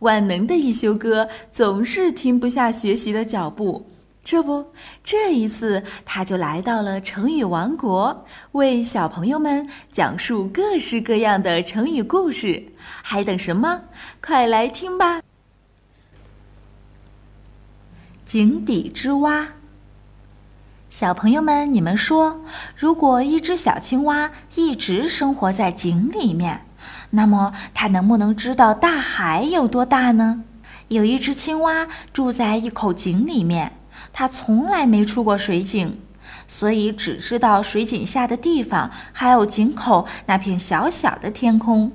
万能的一休哥总是停不下学习的脚步。这不，这一次他就来到了成语王国，为小朋友们讲述各式各样的成语故事。还等什么？快来听吧！井底之蛙。小朋友们，你们说，如果一只小青蛙一直生活在井里面，那么它能不能知道大海有多大呢？有一只青蛙住在一口井里面。它从来没出过水井，所以只知道水井下的地方，还有井口那片小小的天空。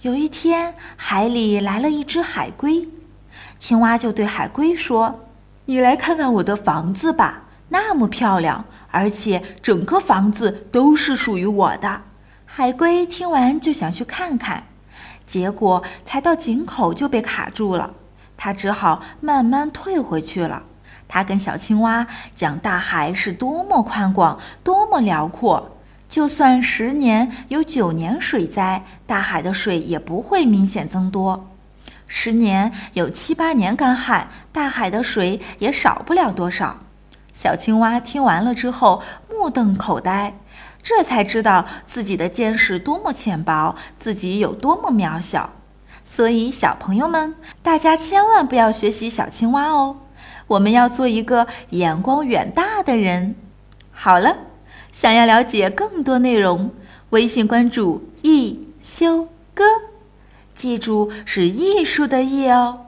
有一天，海里来了一只海龟，青蛙就对海龟说：“你来看看我的房子吧，那么漂亮，而且整个房子都是属于我的。”海龟听完就想去看看，结果才到井口就被卡住了，它只好慢慢退回去了。他跟小青蛙讲，大海是多么宽广，多么辽阔。就算十年有九年水灾，大海的水也不会明显增多；十年有七八年干旱，大海的水也少不了多少。小青蛙听完了之后，目瞪口呆，这才知道自己的见识多么浅薄，自己有多么渺小。所以，小朋友们，大家千万不要学习小青蛙哦。我们要做一个眼光远大的人。好了，想要了解更多内容，微信关注“一休哥”，记住是艺术的“艺”哦。